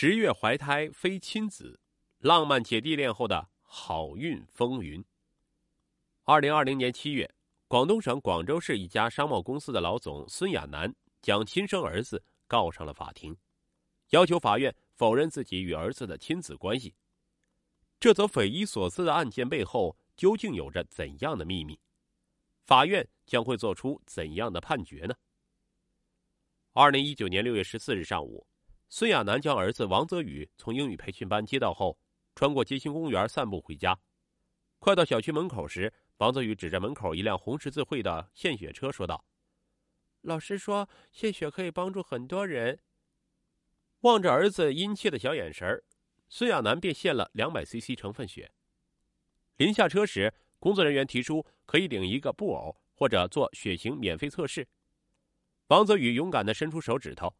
十月怀胎非亲子，浪漫姐弟恋后的好运风云。二零二零年七月，广东省广州市一家商贸公司的老总孙亚楠将亲生儿子告上了法庭，要求法院否认自己与儿子的亲子关系。这则匪夷所思的案件背后究竟有着怎样的秘密？法院将会做出怎样的判决呢？二零一九年六月十四日上午，孙亚楠将儿子王泽宇从英语培训班接到后，穿过街心公园散步回家。快到小区门口时，王泽宇指着门口一辆红十字会的献血车说道：“老师说献血可以帮助很多人。”望着儿子殷切的小眼神孙亚楠便献了两百 CC 成分血。临下车时，工作人员提出可以领一个布偶或者做血型免费测试。王泽宇勇敢的伸出手指头，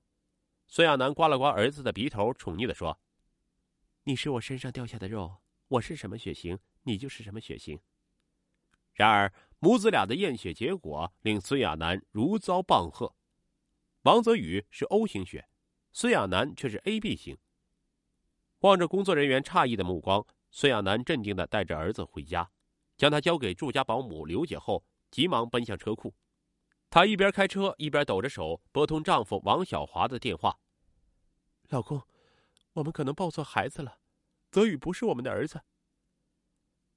孙亚楠刮了刮儿子的鼻头，宠溺的说：“你是我身上掉下的肉，我是什么血型，你就是什么血型。”然而，母子俩的验血结果令孙亚楠如遭棒喝，王泽宇是 O 型血，孙亚楠却是 AB 型。望着工作人员诧异的目光，孙亚楠镇定的带着儿子回家，将他交给住家保姆刘姐后，急忙奔向车库。她一边开车一边抖着手拨通丈夫王小华的电话：“老公，我们可能抱错孩子了，泽宇不是我们的儿子。”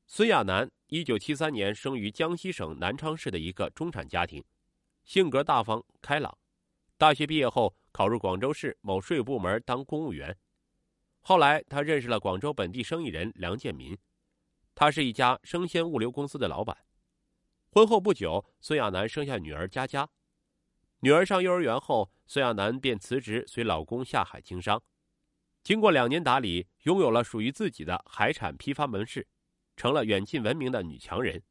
孙亚楠一九七三年生于江西省南昌市的一个中产家庭，性格大方开朗。大学毕业后考入广州市某税务部门当公务员。后来他认识了广州本地生意人梁建民，他是一家生鲜物流公司的老板。婚后不久，孙亚楠生下女儿佳佳。女儿上幼儿园后，孙亚楠便辞职，随老公下海经商。经过两年打理，拥有了属于自己的海产批发门市，成了远近闻名的女强人。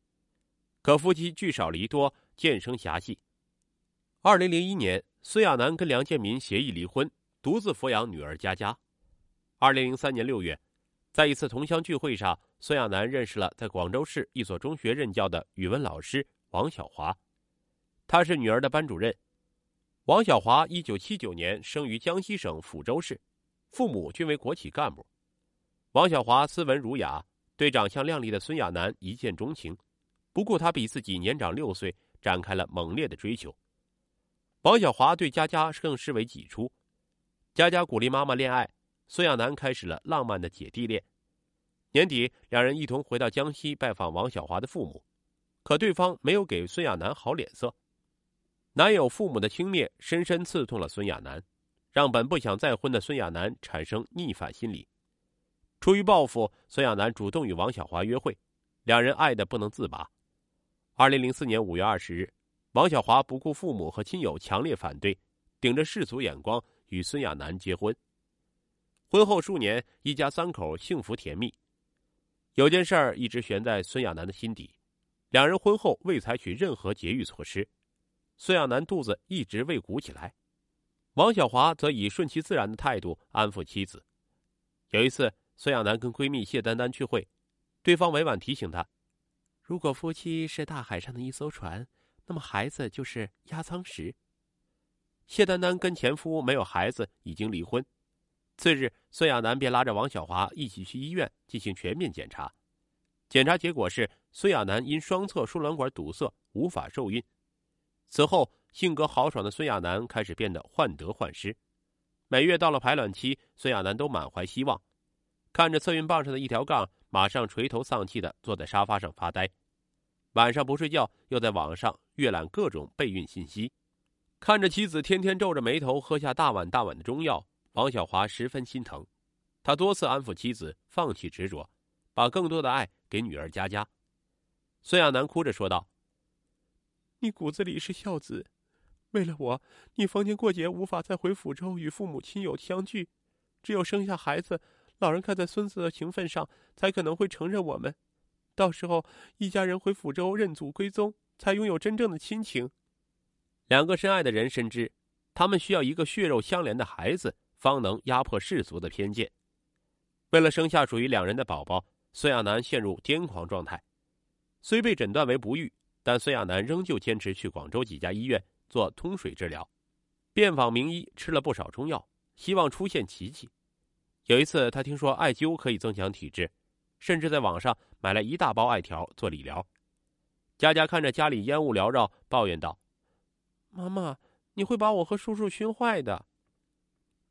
可夫妻聚少离多，渐生狭隙。二零零一年，孙亚楠跟梁建民协议离婚，独自抚养女儿佳佳。二零零三年六月。在一次同乡聚会上，孙亚楠认识了在广州市一所中学任教的语文老师王小华，他是女儿的班主任。王小华一九七九年生于江西省抚州市，父母均为国企干部。王小华斯文儒雅，对长相靓丽的孙亚楠一见钟情，不顾他比自己年长六岁，展开了猛烈的追求。王小华对佳佳更视为己出，佳佳鼓励妈妈恋爱。孙亚楠开始了浪漫的姐弟恋。年底，两人一同回到江西拜访王小华的父母，可对方没有给孙亚楠好脸色。男友父母的轻蔑深深刺痛了孙亚楠，让本不想再婚的孙亚楠产生逆反心理。出于报复，孙亚楠主动与王小华约会，两人爱得不能自拔。二零零四年五月二十日，王小华不顾父母和亲友强烈反对，顶着世俗眼光与孙亚楠结婚。婚后数年，一家三口幸福甜蜜。有件事儿一直悬在孙亚楠的心底：两人婚后未采取任何节育措施，孙亚楠肚子一直未鼓起来。王小华则以顺其自然的态度安抚妻子。有一次，孙亚楠跟闺蜜谢丹丹聚会，对方委婉提醒她：“如果夫妻是大海上的一艘船，那么孩子就是压舱石。”谢丹丹跟前夫没有孩子，已经离婚。次日，孙亚楠便拉着王小华一起去医院进行全面检查。检查结果是，孙亚楠因双侧输卵管堵塞，无法受孕。此后，性格豪爽的孙亚楠开始变得患得患失。每月到了排卵期，孙亚楠都满怀希望，看着测孕棒上的一条杠，马上垂头丧气的坐在沙发上发呆。晚上不睡觉，又在网上阅览各种备孕信息，看着妻子天天皱着眉头喝下大碗大碗的中药。王小华十分心疼，他多次安抚妻子放弃执着，把更多的爱给女儿佳佳。孙亚楠哭着说道：“你骨子里是孝子，为了我，你逢年过节无法再回抚州与父母亲友相聚，只有生下孩子，老人看在孙子的情分上，才可能会承认我们。到时候一家人回抚州认祖归宗，才拥有真正的亲情。两个深爱的人深知，他们需要一个血肉相连的孩子。”方能压迫世俗的偏见。为了生下属于两人的宝宝，孙亚楠陷入癫狂状态。虽被诊断为不育，但孙亚楠仍旧坚持去广州几家医院做通水治疗，遍访名医，吃了不少中药，希望出现奇迹。有一次，他听说艾灸可以增强体质，甚至在网上买了一大包艾条做理疗。佳佳看着家里烟雾缭绕，抱怨道：“妈妈，你会把我和叔叔熏坏的。”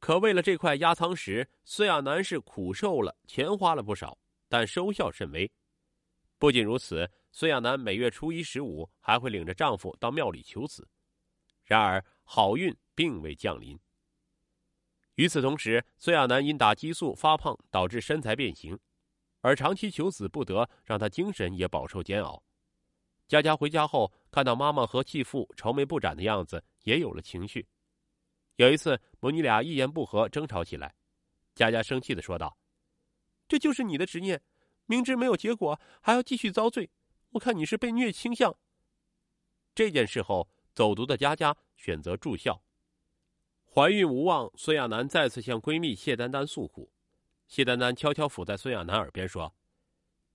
可为了这块压舱石，孙亚楠是苦受了，钱花了不少，但收效甚微。不仅如此，孙亚楠每月初一、十五还会领着丈夫到庙里求子。然而，好运并未降临。与此同时，孙亚楠因打激素发胖，导致身材变形，而长期求子不得，让她精神也饱受煎熬。佳佳回家后，看到妈妈和继父愁眉不展的样子，也有了情绪。有一次，母女俩一言不合争吵起来，佳佳生气的说道：“这就是你的执念，明知没有结果还要继续遭罪，我看你是被虐倾向。”这件事后，走读的佳佳选择住校。怀孕无望，孙亚楠再次向闺蜜谢丹丹诉苦。谢丹丹悄悄伏在孙亚楠耳边说：“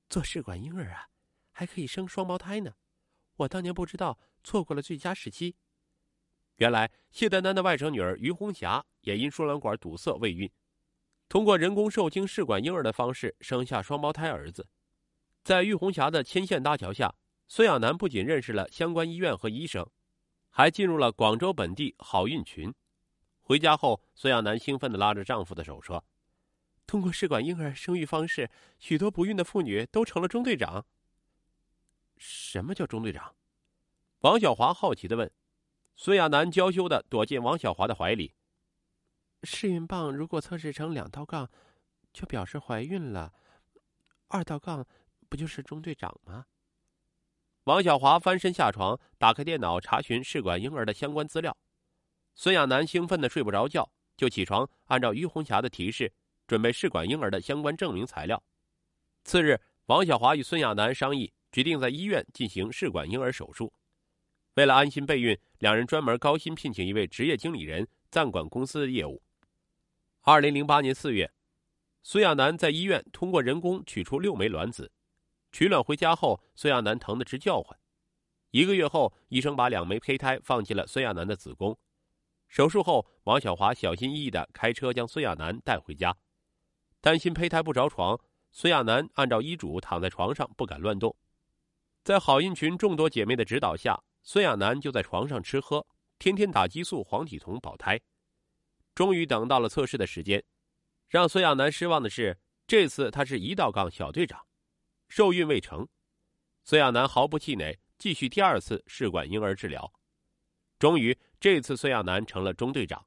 做试管婴儿啊，还可以生双胞胎呢，我当年不知道，错过了最佳时期。”原来谢丹丹的外甥女儿于红霞也因输卵管堵塞未孕，通过人工受精试管婴儿的方式生下双胞胎儿子。在于红霞的牵线搭桥下，孙亚楠不仅认识了相关医院和医生，还进入了广州本地好运群。回家后，孙亚楠兴奋地拉着丈夫的手说：“通过试管婴儿生育方式，许多不孕的妇女都成了中队长。”什么叫中队长？王小华好奇地问。孙亚楠娇羞的躲进王小华的怀里。试孕棒如果测试成两道杠，就表示怀孕了；二道杠，不就是中队长吗？王小华翻身下床，打开电脑查询试管婴儿的相关资料。孙亚楠兴奋的睡不着觉，就起床，按照于红霞的提示，准备试管婴儿的相关证明材料。次日，王小华与孙亚楠商议，决定在医院进行试管婴儿手术。为了安心备孕，两人专门高薪聘请一位职业经理人暂管公司的业务。二零零八年四月，孙亚楠在医院通过人工取出六枚卵子。取卵回家后，孙亚楠疼得直叫唤。一个月后，医生把两枚胚胎放进了孙亚楠的子宫。手术后，王小华小心翼翼的开车将孙亚楠带回家。担心胚胎不着床，孙亚楠按照医嘱躺在床上，不敢乱动。在好运群众多姐妹的指导下。孙亚楠就在床上吃喝，天天打激素、黄体酮保胎。终于等到了测试的时间，让孙亚楠失望的是，这次他是一道杠小队长，受孕未成。孙亚楠毫不气馁，继续第二次试管婴儿治疗。终于，这次孙亚楠成了中队长。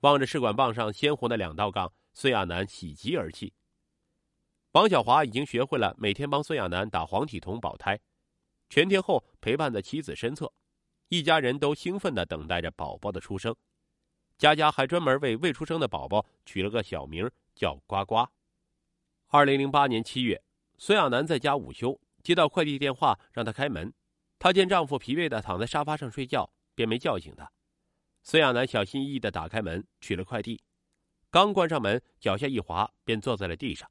望着试管棒上鲜红的两道杠，孙亚楠喜极而泣。王小华已经学会了每天帮孙亚楠打黄体酮保胎。全天候陪伴在妻子身侧，一家人都兴奋地等待着宝宝的出生。佳佳还专门为未出生的宝宝取了个小名叫呱呱。二零零八年七月，孙亚楠在家午休，接到快递电话，让她开门。她见丈夫疲惫的躺在沙发上睡觉，便没叫醒他。孙亚楠小心翼翼的打开门，取了快递。刚关上门，脚下一滑，便坐在了地上，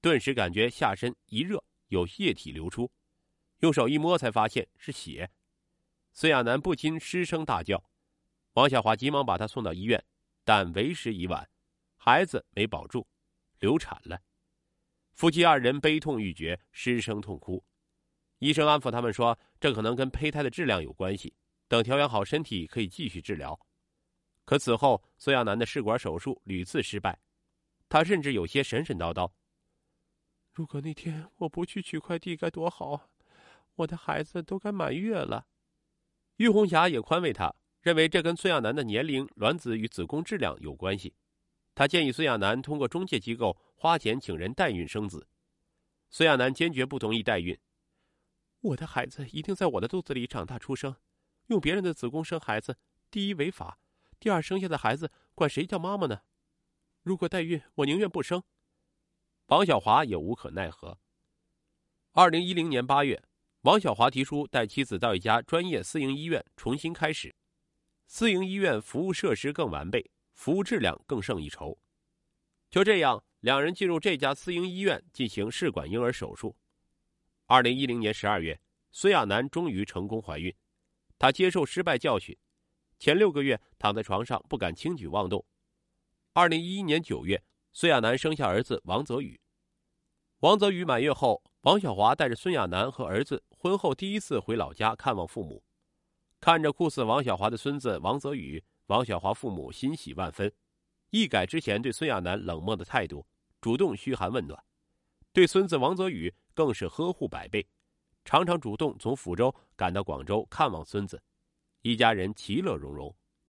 顿时感觉下身一热，有液体流出。用手一摸，才发现是血，孙亚楠不禁失声大叫。王小华急忙把他送到医院，但为时已晚，孩子没保住，流产了。夫妻二人悲痛欲绝，失声痛哭。医生安抚他们说，这可能跟胚胎的质量有关系，等调养好身体可以继续治疗。可此后，孙亚楠的试管手术屡次失败，他甚至有些神神叨叨：“如果那天我不去取快递，该多好啊。”我的孩子都该满月了，于红霞也宽慰他，认为这跟孙亚楠的年龄、卵子与子宫质量有关系。他建议孙亚楠通过中介机构花钱请人代孕生子。孙亚楠坚决不同意代孕。我的孩子一定在我的肚子里长大出生，用别人的子宫生孩子，第一违法，第二生下的孩子管谁叫妈妈呢？如果代孕，我宁愿不生。王小华也无可奈何。二零一零年八月。王小华提出带妻子到一家专业私营医院重新开始。私营医院服务设施更完备，服务质量更胜一筹。就这样，两人进入这家私营医院进行试管婴儿手术。二零一零年十二月，孙亚楠终于成功怀孕。她接受失败教训，前六个月躺在床上不敢轻举妄动。二零一一年九月，孙亚楠生下儿子王泽宇。王泽宇满月后，王小华带着孙亚楠和儿子婚后第一次回老家看望父母。看着酷似王小华的孙子王泽宇，王小华父母欣喜万分，一改之前对孙亚楠冷漠的态度，主动嘘寒问暖，对孙子王泽宇更是呵护百倍，常常主动从抚州赶到广州看望孙子，一家人其乐融融。